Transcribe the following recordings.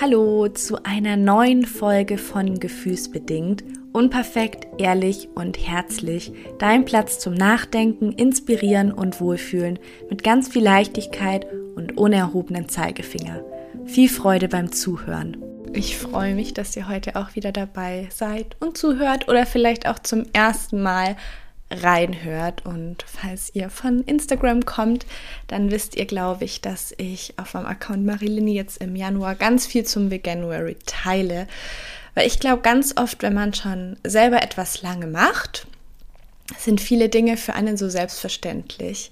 Hallo zu einer neuen Folge von Gefühlsbedingt. Unperfekt, ehrlich und herzlich. Dein Platz zum Nachdenken, Inspirieren und Wohlfühlen mit ganz viel Leichtigkeit und ohne erhobenen Zeigefinger. Viel Freude beim Zuhören. Ich freue mich, dass ihr heute auch wieder dabei seid und zuhört oder vielleicht auch zum ersten Mal reinhört. Und falls ihr von Instagram kommt, dann wisst ihr, glaube ich, dass ich auf meinem Account Marilini jetzt im Januar ganz viel zum Veganuary teile. Weil ich glaube, ganz oft, wenn man schon selber etwas lange macht, sind viele Dinge für einen so selbstverständlich.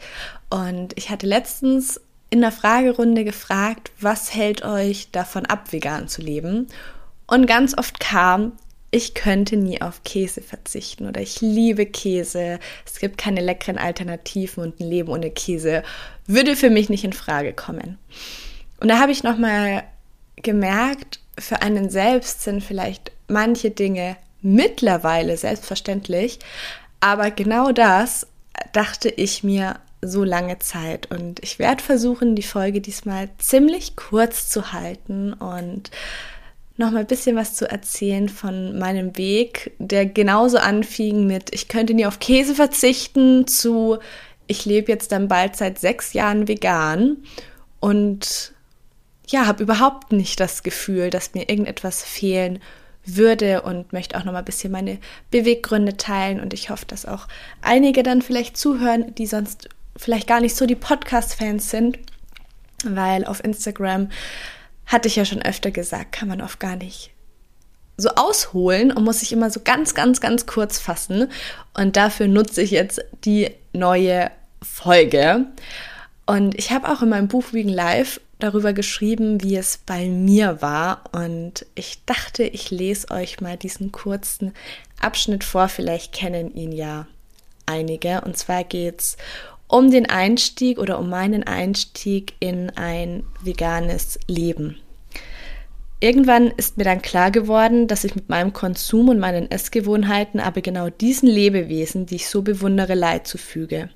Und ich hatte letztens in der Fragerunde gefragt, was hält euch davon ab, vegan zu leben? Und ganz oft kam, ich könnte nie auf Käse verzichten oder ich liebe Käse. Es gibt keine leckeren Alternativen und ein Leben ohne Käse würde für mich nicht in Frage kommen. Und da habe ich noch mal gemerkt, für einen selbst sind vielleicht manche Dinge mittlerweile selbstverständlich, aber genau das dachte ich mir so lange Zeit und ich werde versuchen, die Folge diesmal ziemlich kurz zu halten und noch mal ein bisschen was zu erzählen von meinem Weg, der genauso anfing mit, ich könnte nie auf Käse verzichten, zu, ich lebe jetzt dann bald seit sechs Jahren vegan und ja, habe überhaupt nicht das Gefühl, dass mir irgendetwas fehlen würde und möchte auch noch mal ein bisschen meine Beweggründe teilen und ich hoffe, dass auch einige dann vielleicht zuhören, die sonst vielleicht gar nicht so die Podcast-Fans sind, weil auf Instagram hatte ich ja schon öfter gesagt, kann man oft gar nicht so ausholen und muss sich immer so ganz, ganz, ganz kurz fassen. Und dafür nutze ich jetzt die neue Folge. Und ich habe auch in meinem Buch Vegan Live darüber geschrieben, wie es bei mir war. Und ich dachte, ich lese euch mal diesen kurzen Abschnitt vor. Vielleicht kennen ihn ja einige. Und zwar geht es um den Einstieg oder um meinen Einstieg in ein veganes Leben. Irgendwann ist mir dann klar geworden, dass ich mit meinem Konsum und meinen Essgewohnheiten aber genau diesen Lebewesen, die ich so bewundere, Leid zufüge.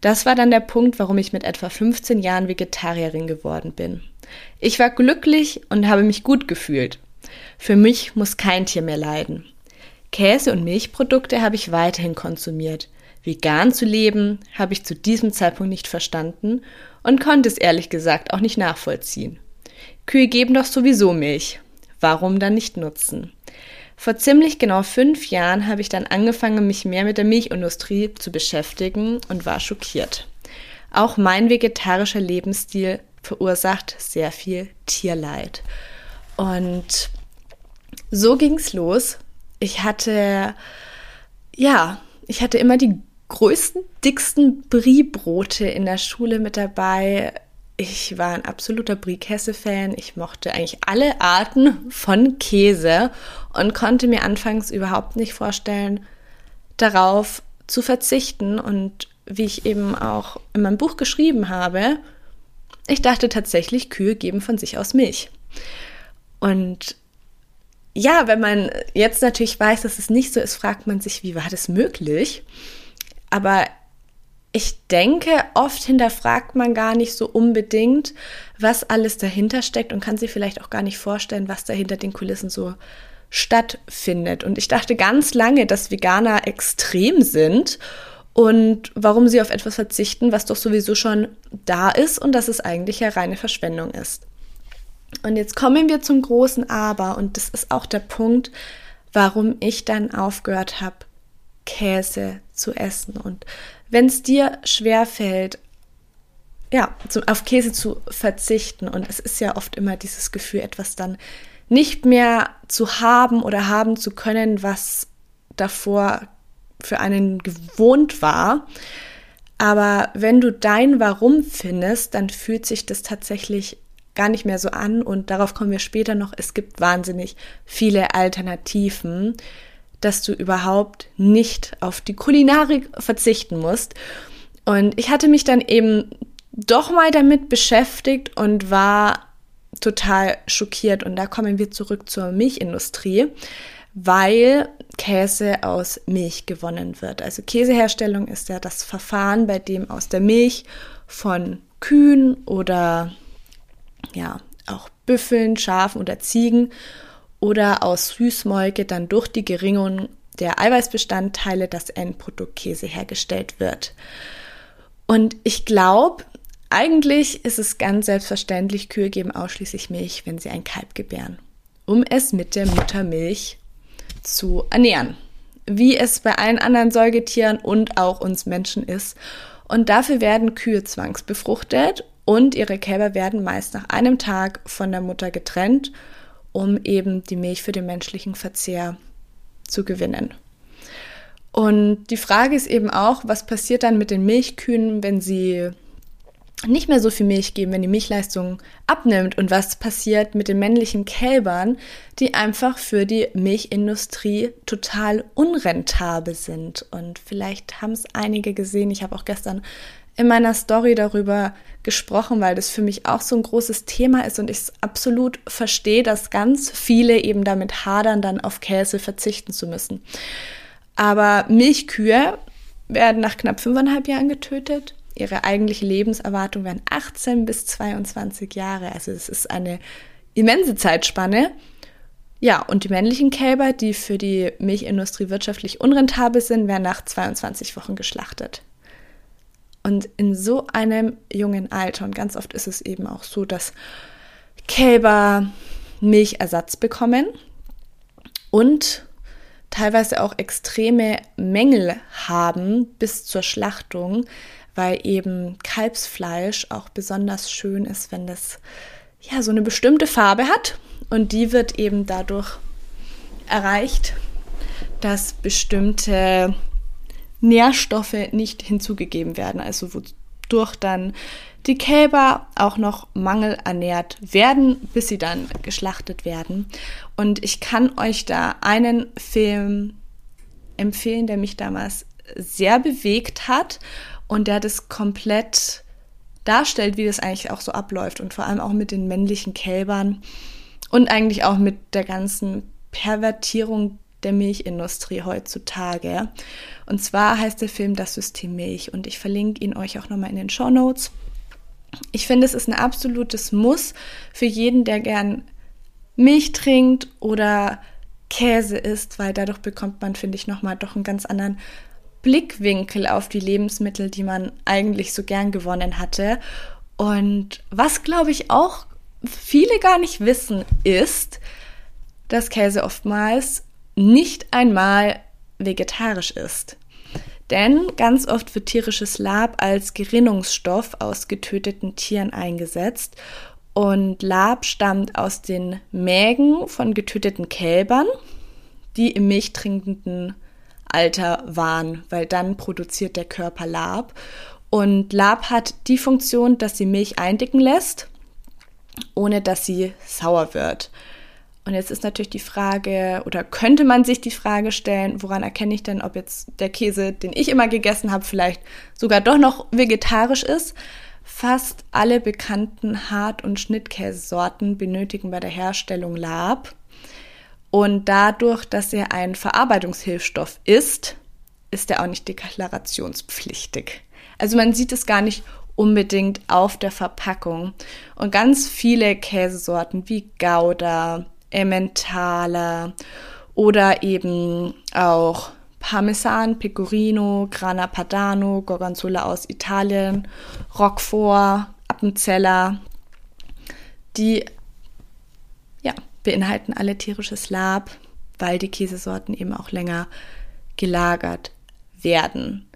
Das war dann der Punkt, warum ich mit etwa 15 Jahren Vegetarierin geworden bin. Ich war glücklich und habe mich gut gefühlt. Für mich muss kein Tier mehr leiden. Käse und Milchprodukte habe ich weiterhin konsumiert. Vegan zu leben habe ich zu diesem Zeitpunkt nicht verstanden und konnte es ehrlich gesagt auch nicht nachvollziehen. Kühe geben doch sowieso Milch. Warum dann nicht nutzen? Vor ziemlich genau fünf Jahren habe ich dann angefangen, mich mehr mit der Milchindustrie zu beschäftigen und war schockiert. Auch mein vegetarischer Lebensstil verursacht sehr viel Tierleid. Und so ging's los. Ich hatte, ja, ich hatte immer die größten, dicksten Brie-Brote in der Schule mit dabei ich war ein absoluter Brie-Käse-Fan. Ich mochte eigentlich alle Arten von Käse und konnte mir anfangs überhaupt nicht vorstellen, darauf zu verzichten. Und wie ich eben auch in meinem Buch geschrieben habe, ich dachte tatsächlich, Kühe geben von sich aus Milch. Und ja, wenn man jetzt natürlich weiß, dass es nicht so ist, fragt man sich, wie war das möglich? Aber ich denke, oft hinterfragt man gar nicht so unbedingt, was alles dahinter steckt und kann sich vielleicht auch gar nicht vorstellen, was da hinter den Kulissen so stattfindet. Und ich dachte ganz lange, dass Veganer extrem sind und warum sie auf etwas verzichten, was doch sowieso schon da ist und dass es eigentlich ja reine Verschwendung ist. Und jetzt kommen wir zum großen Aber und das ist auch der Punkt, warum ich dann aufgehört habe, Käse zu essen. Und wenn es dir schwerfällt, ja, auf Käse zu verzichten, und es ist ja oft immer dieses Gefühl, etwas dann nicht mehr zu haben oder haben zu können, was davor für einen gewohnt war. Aber wenn du dein Warum findest, dann fühlt sich das tatsächlich gar nicht mehr so an und darauf kommen wir später noch. Es gibt wahnsinnig viele Alternativen, dass du überhaupt nicht auf die Kulinarik verzichten musst. Und ich hatte mich dann eben doch mal damit beschäftigt und war total schockiert. Und da kommen wir zurück zur Milchindustrie, weil Käse aus Milch gewonnen wird. Also Käseherstellung ist ja das Verfahren, bei dem aus der Milch von Kühen oder ja, auch Büffeln, Schafen oder Ziegen oder aus Süßmolke dann durch die Geringung der Eiweißbestandteile das Endprodukt Käse hergestellt wird. Und ich glaube, eigentlich ist es ganz selbstverständlich, Kühe geben ausschließlich Milch, wenn sie ein Kalb gebären, um es mit der Muttermilch zu ernähren. Wie es bei allen anderen Säugetieren und auch uns Menschen ist. Und dafür werden Kühe zwangsbefruchtet und ihre Kälber werden meist nach einem Tag von der Mutter getrennt, um eben die Milch für den menschlichen Verzehr zu gewinnen. Und die Frage ist eben auch, was passiert dann mit den Milchkühen, wenn sie nicht mehr so viel Milch geben, wenn die Milchleistung abnimmt und was passiert mit den männlichen Kälbern, die einfach für die Milchindustrie total unrentabel sind. Und vielleicht haben es einige gesehen. Ich habe auch gestern in meiner Story darüber gesprochen, weil das für mich auch so ein großes Thema ist und ich absolut verstehe, dass ganz viele eben damit hadern, dann auf Käse verzichten zu müssen. Aber Milchkühe werden nach knapp fünfeinhalb Jahren getötet ihre eigentliche Lebenserwartung wären 18 bis 22 Jahre. Also es ist eine immense Zeitspanne. Ja, und die männlichen Kälber, die für die Milchindustrie wirtschaftlich unrentabel sind, werden nach 22 Wochen geschlachtet. Und in so einem jungen Alter, und ganz oft ist es eben auch so, dass Kälber Milchersatz bekommen und teilweise auch extreme Mängel haben bis zur Schlachtung, weil eben Kalbsfleisch auch besonders schön ist, wenn das ja so eine bestimmte Farbe hat. Und die wird eben dadurch erreicht, dass bestimmte Nährstoffe nicht hinzugegeben werden, also wodurch dann die Kälber auch noch mangelernährt werden, bis sie dann geschlachtet werden. Und ich kann euch da einen Film empfehlen, der mich damals sehr bewegt hat und der das komplett darstellt, wie das eigentlich auch so abläuft und vor allem auch mit den männlichen Kälbern und eigentlich auch mit der ganzen Pervertierung der Milchindustrie heutzutage. Und zwar heißt der Film Das System Milch und ich verlinke ihn euch auch nochmal in den Show Notes. Ich finde, es ist ein absolutes Muss für jeden, der gern Milch trinkt oder Käse isst, weil dadurch bekommt man, finde ich, nochmal doch einen ganz anderen Blickwinkel auf die Lebensmittel, die man eigentlich so gern gewonnen hatte. Und was, glaube ich, auch viele gar nicht wissen, ist, dass Käse oftmals nicht einmal vegetarisch ist. Denn ganz oft wird tierisches Lab als Gerinnungsstoff aus getöteten Tieren eingesetzt. Und Lab stammt aus den Mägen von getöteten Kälbern, die im milchtrinkenden Alter waren, weil dann produziert der Körper Lab. Und Lab hat die Funktion, dass sie Milch eindicken lässt, ohne dass sie sauer wird. Und jetzt ist natürlich die Frage, oder könnte man sich die Frage stellen, woran erkenne ich denn, ob jetzt der Käse, den ich immer gegessen habe, vielleicht sogar doch noch vegetarisch ist? Fast alle bekannten Hart- und Schnittkäsesorten benötigen bei der Herstellung Lab. Und dadurch, dass er ein Verarbeitungshilfstoff ist, ist er auch nicht deklarationspflichtig. Also man sieht es gar nicht unbedingt auf der Verpackung. Und ganz viele Käsesorten wie Gouda, Emmentaler oder eben auch Parmesan, Pecorino, Grana Padano, Gorgonzola aus Italien, Roquefort, Appenzeller, die beinhalten alle tierisches Lab, weil die Käsesorten eben auch länger gelagert werden.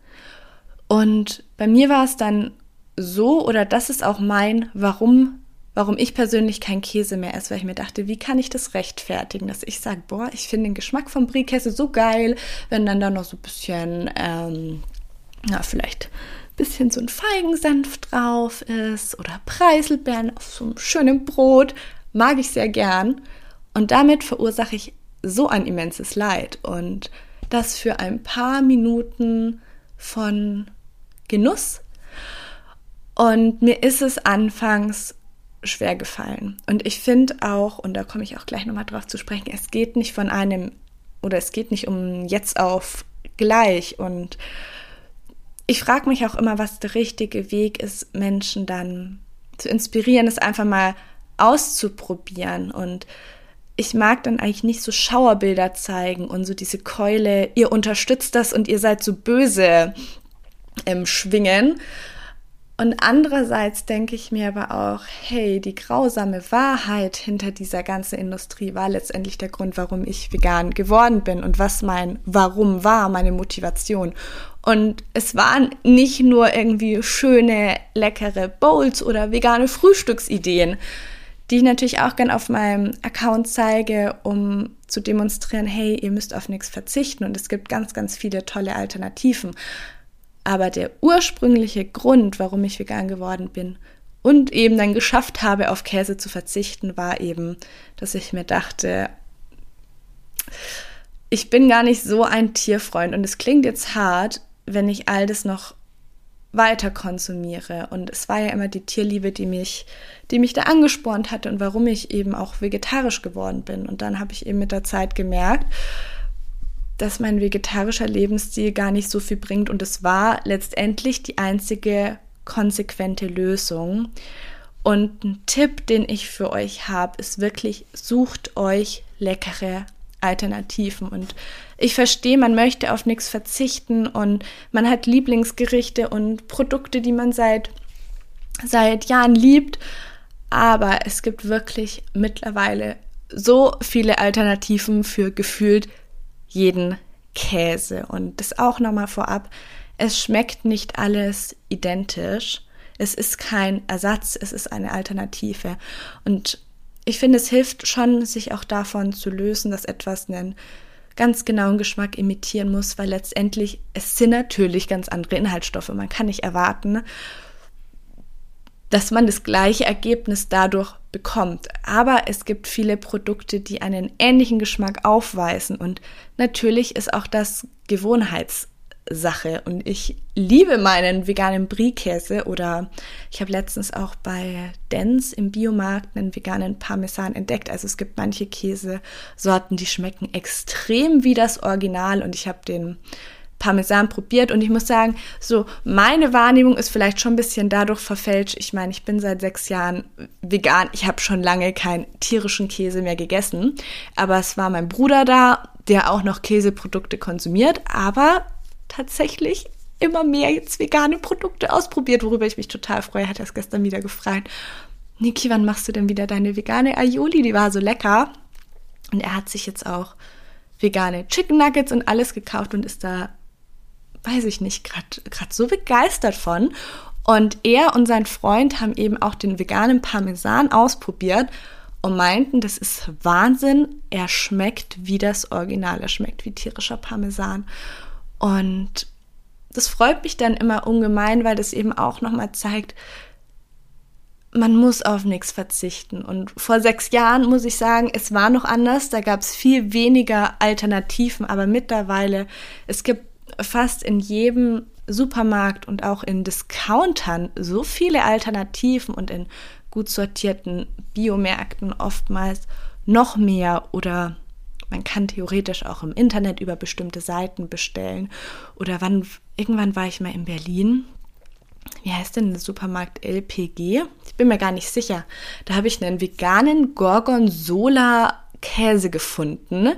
Und bei mir war es dann so, oder das ist auch mein, warum, warum ich persönlich kein Käse mehr esse, weil ich mir dachte, wie kann ich das rechtfertigen, dass ich sage, boah, ich finde den Geschmack vom Brie-Käse so geil, wenn dann da noch so ein bisschen, ähm, ja, vielleicht ein bisschen so ein Feigensenf drauf ist oder Preiselbeeren auf so einem schönen Brot, mag ich sehr gern. Und damit verursache ich so ein immenses Leid. Und das für ein paar Minuten von Genuss. Und mir ist es anfangs schwer gefallen. Und ich finde auch, und da komme ich auch gleich nochmal drauf zu sprechen, es geht nicht von einem, oder es geht nicht um jetzt auf gleich. Und ich frage mich auch immer, was der richtige Weg ist, Menschen dann zu inspirieren, es einfach mal auszuprobieren und ich mag dann eigentlich nicht so Schauerbilder zeigen und so diese Keule, ihr unterstützt das und ihr seid so böse im Schwingen. Und andererseits denke ich mir aber auch, hey, die grausame Wahrheit hinter dieser ganzen Industrie war letztendlich der Grund, warum ich vegan geworden bin und was mein Warum war, meine Motivation. Und es waren nicht nur irgendwie schöne, leckere Bowls oder vegane Frühstücksideen, die ich natürlich auch gern auf meinem Account zeige, um zu demonstrieren, hey, ihr müsst auf nichts verzichten und es gibt ganz, ganz viele tolle Alternativen. Aber der ursprüngliche Grund, warum ich vegan geworden bin und eben dann geschafft habe, auf Käse zu verzichten, war eben, dass ich mir dachte, ich bin gar nicht so ein Tierfreund und es klingt jetzt hart, wenn ich all das noch weiter konsumiere. Und es war ja immer die Tierliebe, die mich, die mich da angespornt hatte und warum ich eben auch vegetarisch geworden bin. Und dann habe ich eben mit der Zeit gemerkt, dass mein vegetarischer Lebensstil gar nicht so viel bringt. Und es war letztendlich die einzige konsequente Lösung. Und ein Tipp, den ich für euch habe, ist wirklich, sucht euch leckere Alternativen. Und ich verstehe, man möchte auf nichts verzichten und man hat Lieblingsgerichte und Produkte, die man seit, seit Jahren liebt. Aber es gibt wirklich mittlerweile so viele Alternativen für gefühlt jeden Käse. Und das auch nochmal vorab. Es schmeckt nicht alles identisch. Es ist kein Ersatz, es ist eine Alternative. Und ich finde, es hilft schon, sich auch davon zu lösen, dass etwas einen ganz genauen Geschmack imitieren muss, weil letztendlich es sind natürlich ganz andere Inhaltsstoffe. Man kann nicht erwarten, dass man das gleiche Ergebnis dadurch bekommt. Aber es gibt viele Produkte, die einen ähnlichen Geschmack aufweisen und natürlich ist auch das Gewohnheits Sache. Und ich liebe meinen veganen Brie-Käse oder ich habe letztens auch bei Dens im Biomarkt einen veganen Parmesan entdeckt. Also es gibt manche Käsesorten, die schmecken extrem wie das Original und ich habe den Parmesan probiert und ich muss sagen, so meine Wahrnehmung ist vielleicht schon ein bisschen dadurch verfälscht. Ich meine, ich bin seit sechs Jahren vegan. Ich habe schon lange keinen tierischen Käse mehr gegessen, aber es war mein Bruder da, der auch noch Käseprodukte konsumiert, aber tatsächlich immer mehr jetzt vegane Produkte ausprobiert, worüber ich mich total freue. Hat er es gestern wieder gefragt. Niki, wann machst du denn wieder deine vegane Aioli? Die war so lecker. Und er hat sich jetzt auch vegane Chicken Nuggets und alles gekauft und ist da, weiß ich nicht, gerade so begeistert von. Und er und sein Freund haben eben auch den veganen Parmesan ausprobiert und meinten, das ist Wahnsinn. Er schmeckt wie das Original. Er schmeckt wie tierischer Parmesan. Und das freut mich dann immer ungemein, weil das eben auch nochmal zeigt, man muss auf nichts verzichten. Und vor sechs Jahren muss ich sagen, es war noch anders. Da gab es viel weniger Alternativen, aber mittlerweile, es gibt fast in jedem Supermarkt und auch in Discountern so viele Alternativen und in gut sortierten Biomärkten oftmals noch mehr oder man kann theoretisch auch im Internet über bestimmte Seiten bestellen. Oder wann, irgendwann war ich mal in Berlin. Wie heißt denn der Supermarkt LPG? Ich bin mir gar nicht sicher. Da habe ich einen veganen Gorgonzola-Käse gefunden.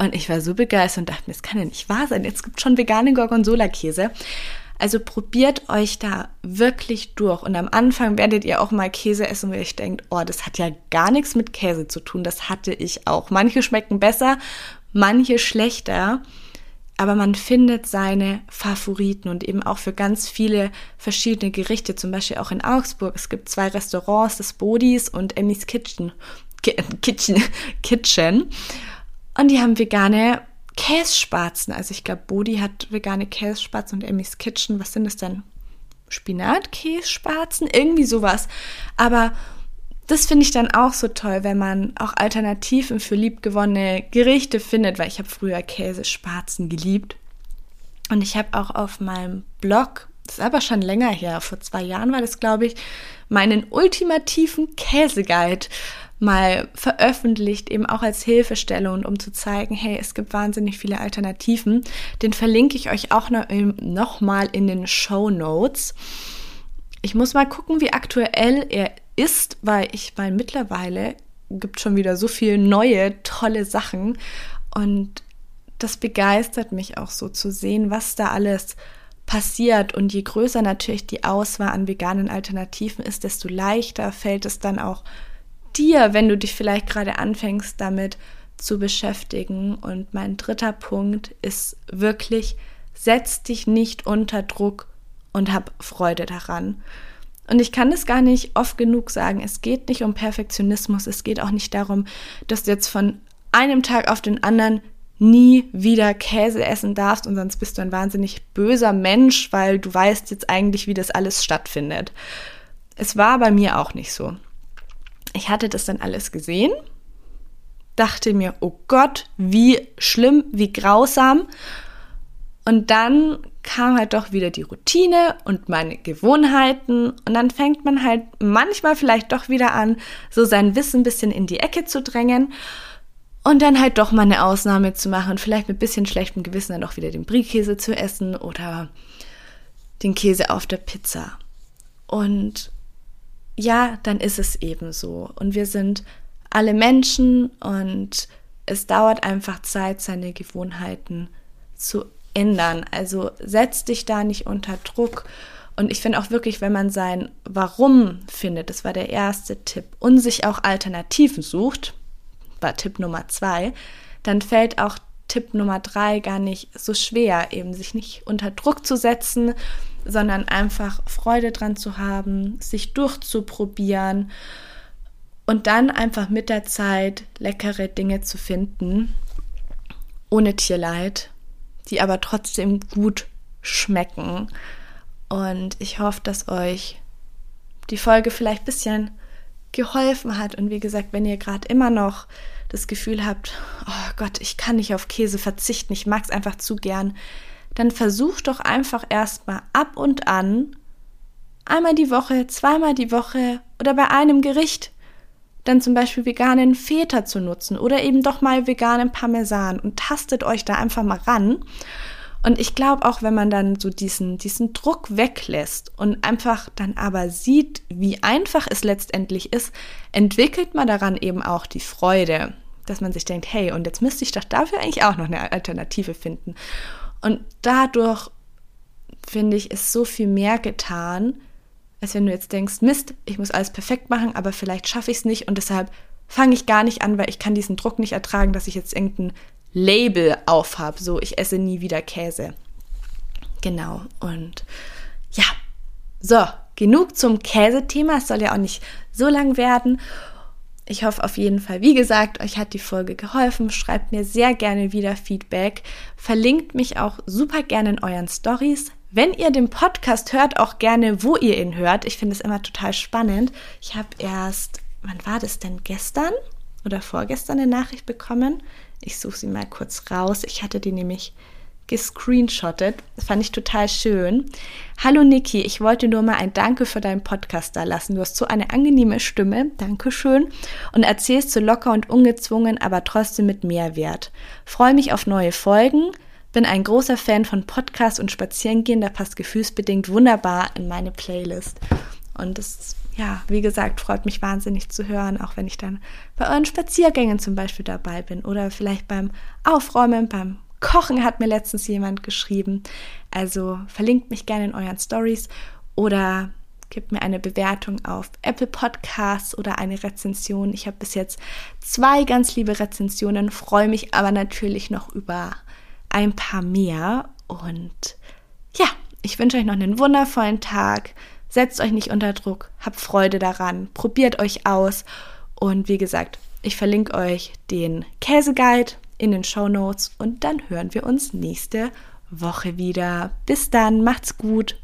Und ich war so begeistert und dachte mir, das kann ja nicht wahr sein. Jetzt gibt schon veganen Gorgonzola-Käse. Also probiert euch da wirklich durch. Und am Anfang werdet ihr auch mal Käse essen, wo ihr euch denkt, oh, das hat ja gar nichts mit Käse zu tun. Das hatte ich auch. Manche schmecken besser, manche schlechter. Aber man findet seine Favoriten und eben auch für ganz viele verschiedene Gerichte, zum Beispiel auch in Augsburg. Es gibt zwei Restaurants, das Bodis und Emmys Kitchen. Kitchen. Kitchen. Und die haben vegane Kässpatzen. Also ich glaube, Bodi hat vegane Kässpatzen und Emmys Kitchen. Was sind das denn? Spinatkässpatzen? Irgendwie sowas. Aber das finde ich dann auch so toll, wenn man auch Alternativen für liebgewonnene Gerichte findet, weil ich habe früher Käsespatzen geliebt. Und ich habe auch auf meinem Blog, das ist aber schon länger her, vor zwei Jahren war das, glaube ich, meinen ultimativen Käseguide mal veröffentlicht, eben auch als Hilfestellung, um zu zeigen, hey, es gibt wahnsinnig viele Alternativen. Den verlinke ich euch auch noch, ähm, in den Show Notes. Ich muss mal gucken, wie aktuell er ist, weil ich meine, mittlerweile gibt schon wieder so viele neue, tolle Sachen und das begeistert mich auch so zu sehen, was da alles passiert. Und je größer natürlich die Auswahl an veganen Alternativen ist, desto leichter fällt es dann auch dir, wenn du dich vielleicht gerade anfängst damit zu beschäftigen. Und mein dritter Punkt ist wirklich, setz dich nicht unter Druck und hab Freude daran. Und ich kann das gar nicht oft genug sagen. Es geht nicht um Perfektionismus. Es geht auch nicht darum, dass du jetzt von einem Tag auf den anderen nie wieder Käse essen darfst und sonst bist du ein wahnsinnig böser Mensch, weil du weißt jetzt eigentlich, wie das alles stattfindet. Es war bei mir auch nicht so. Ich hatte das dann alles gesehen, dachte mir, oh Gott, wie schlimm, wie grausam. Und dann kam halt doch wieder die Routine und meine Gewohnheiten und dann fängt man halt manchmal vielleicht doch wieder an, so sein Wissen ein bisschen in die Ecke zu drängen und dann halt doch mal eine Ausnahme zu machen und vielleicht mit bisschen schlechtem Gewissen dann auch wieder den Brie-Käse zu essen oder den Käse auf der Pizza. Und ja, dann ist es eben so. Und wir sind alle Menschen und es dauert einfach Zeit, seine Gewohnheiten zu ändern. Also setz dich da nicht unter Druck. Und ich finde auch wirklich, wenn man sein Warum findet, das war der erste Tipp, und sich auch Alternativen sucht, war Tipp Nummer zwei, dann fällt auch Tipp Nummer drei gar nicht so schwer, eben sich nicht unter Druck zu setzen, sondern einfach Freude dran zu haben, sich durchzuprobieren und dann einfach mit der Zeit leckere Dinge zu finden, ohne Tierleid, die aber trotzdem gut schmecken. Und ich hoffe, dass euch die Folge vielleicht ein bisschen geholfen hat. Und wie gesagt, wenn ihr gerade immer noch das Gefühl habt, oh Gott, ich kann nicht auf Käse verzichten, ich mag es einfach zu gern, dann versucht doch einfach erstmal ab und an, einmal die Woche, zweimal die Woche oder bei einem Gericht, dann zum Beispiel veganen Feta zu nutzen oder eben doch mal veganen Parmesan und tastet euch da einfach mal ran und ich glaube auch, wenn man dann so diesen, diesen Druck weglässt und einfach dann aber sieht, wie einfach es letztendlich ist, entwickelt man daran eben auch die Freude, dass man sich denkt, hey, und jetzt müsste ich doch dafür eigentlich auch noch eine Alternative finden. Und dadurch, finde ich, ist so viel mehr getan, als wenn du jetzt denkst, Mist, ich muss alles perfekt machen, aber vielleicht schaffe ich es nicht und deshalb fange ich gar nicht an, weil ich kann diesen Druck nicht ertragen, dass ich jetzt irgendein Label aufhab, so ich esse nie wieder Käse. Genau, und ja, so, genug zum Käsethema. Es soll ja auch nicht so lang werden. Ich hoffe auf jeden Fall, wie gesagt, euch hat die Folge geholfen. Schreibt mir sehr gerne wieder Feedback. Verlinkt mich auch super gerne in euren Stories. Wenn ihr den Podcast hört, auch gerne, wo ihr ihn hört. Ich finde es immer total spannend. Ich habe erst, wann war das denn gestern oder vorgestern eine Nachricht bekommen? Ich suche sie mal kurz raus. Ich hatte die nämlich gescreenshottet. Das fand ich total schön. Hallo Niki, ich wollte nur mal ein Danke für deinen Podcast da lassen. Du hast so eine angenehme Stimme. Dankeschön. Und erzählst so locker und ungezwungen, aber trotzdem mit Mehrwert. Freue mich auf neue Folgen. Bin ein großer Fan von Podcasts und Spazierengehen. Da passt gefühlsbedingt wunderbar in meine Playlist. Und das ja, wie gesagt, freut mich wahnsinnig zu hören, auch wenn ich dann bei euren Spaziergängen zum Beispiel dabei bin oder vielleicht beim Aufräumen, beim Kochen hat mir letztens jemand geschrieben. Also verlinkt mich gerne in euren Stories oder gebt mir eine Bewertung auf Apple Podcasts oder eine Rezension. Ich habe bis jetzt zwei ganz liebe Rezensionen, freue mich aber natürlich noch über ein paar mehr. Und ja, ich wünsche euch noch einen wundervollen Tag. Setzt euch nicht unter Druck, habt Freude daran, probiert euch aus und wie gesagt, ich verlinke euch den Käseguide in den Show Notes und dann hören wir uns nächste Woche wieder. Bis dann, macht's gut.